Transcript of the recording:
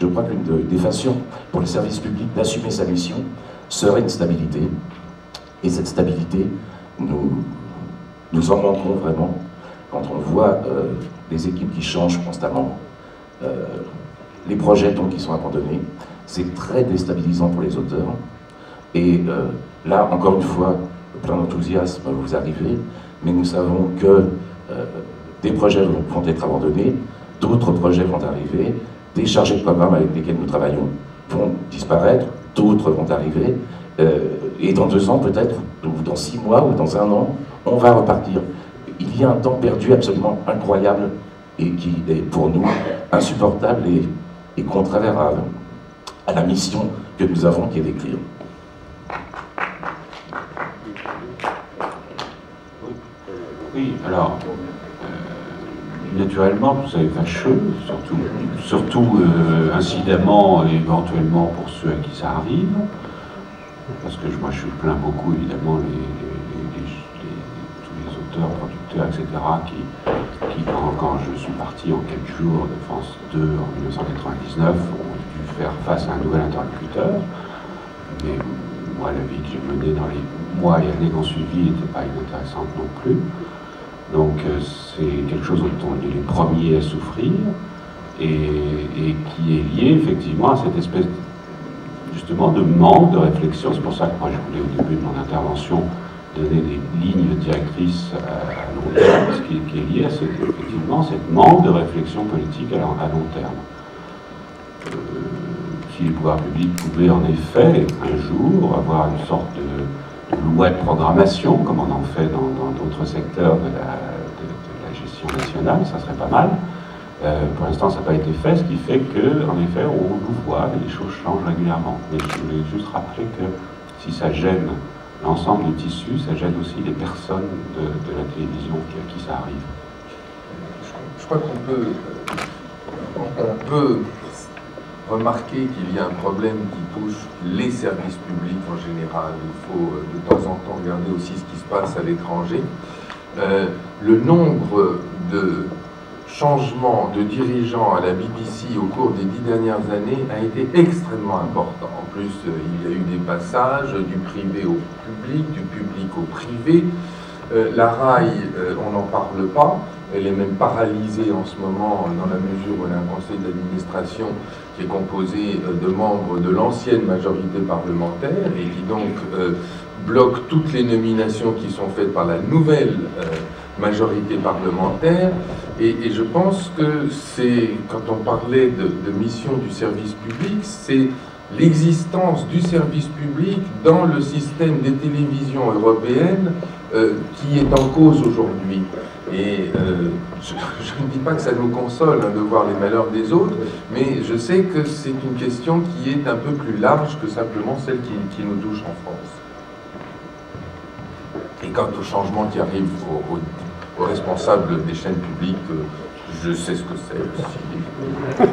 je crois qu'une des façons pour les services publics d'assumer sa mission serait une stabilité. Et cette stabilité, nous, nous en manquons vraiment quand on voit euh, les équipes qui changent constamment, euh, les projets donc, qui sont abandonnés. C'est très déstabilisant pour les auteurs. Et euh, là, encore une fois, plein d'enthousiasme, vous arrivez, mais nous savons que des projets vont être abandonnés, d'autres projets vont arriver, des chargés de programme avec lesquels nous travaillons vont disparaître, d'autres vont arriver, et dans deux ans peut-être, ou dans six mois, ou dans un an, on va repartir. Il y a un temps perdu absolument incroyable et qui est pour nous insupportable et, contraire à, la mission que nous avons qui est d'écrire. Oui, alors, euh, naturellement, vous savez, fâcheux, surtout, surtout euh, incidemment et éventuellement pour ceux à qui ça arrive, parce que moi je plains beaucoup évidemment les, producteurs, etc., qui, quand, je suis parti en quelques jours de France 2 en 1999, ont dû faire face à un nouvel interlocuteur. Mais moi, la vie que j'ai menée dans les mois et années qui ont suivi n'était pas inintéressante non plus. Donc euh, c'est quelque chose dont on est les premiers à souffrir et, qui est lié effectivement à cette espèce justement de manque de réflexion. C'est pour ça que moi je voulais au début de mon intervention donner des lignes directrices à, long terme, ce qui, est lié à ce, effectivement cette manque de réflexion politique à, long terme. Euh, si les pouvoirs publics pouvaient en effet un jour avoir une sorte de, loi de programmation, comme on en fait dans d'autres secteurs de la, gestion nationale, ça serait pas mal. Euh, pour l'instant, ça n'a pas été fait, ce qui fait qu'en effet, on nous voit et les choses changent régulièrement. Mais je voulais juste rappeler que si ça gêne l'ensemble du tissu, ça gêne aussi les personnes de, la télévision qui, à qui ça arrive. Je, crois qu'on peut, peut remarquer qu'il y a un problème qui touche les services publics en général. Il faut euh, de temps en temps regarder aussi ce qui se passe à l'étranger. Euh, le nombre de changement de dirigeants à la BBC au cours des dix dernières années a été extrêmement important. En plus, euh, il y a eu des passages du privé au public, du public au privé. La RAI, on n'en parle pas. Elle est même paralysée en ce moment dans la mesure où elle a un conseil d'administration qui est composé de membres de l'ancienne majorité parlementaire et qui donc bloque toutes les nominations qui sont faites par la nouvelle majorité parlementaire. Et, je pense que c'est, quand on parlait de, mission du service public, c'est l'existence du service public dans le système des télévisions européennes euh, qui est en cause aujourd'hui. Et euh, je, ne dis pas que ça nous console hein, de voir les malheurs des autres, mais je sais que c'est une question qui est un peu plus large que simplement celle qui, nous touche en France. Et quant au changement qui arrive au, au responsable des chaînes publiques, je sais ce que c'est aussi.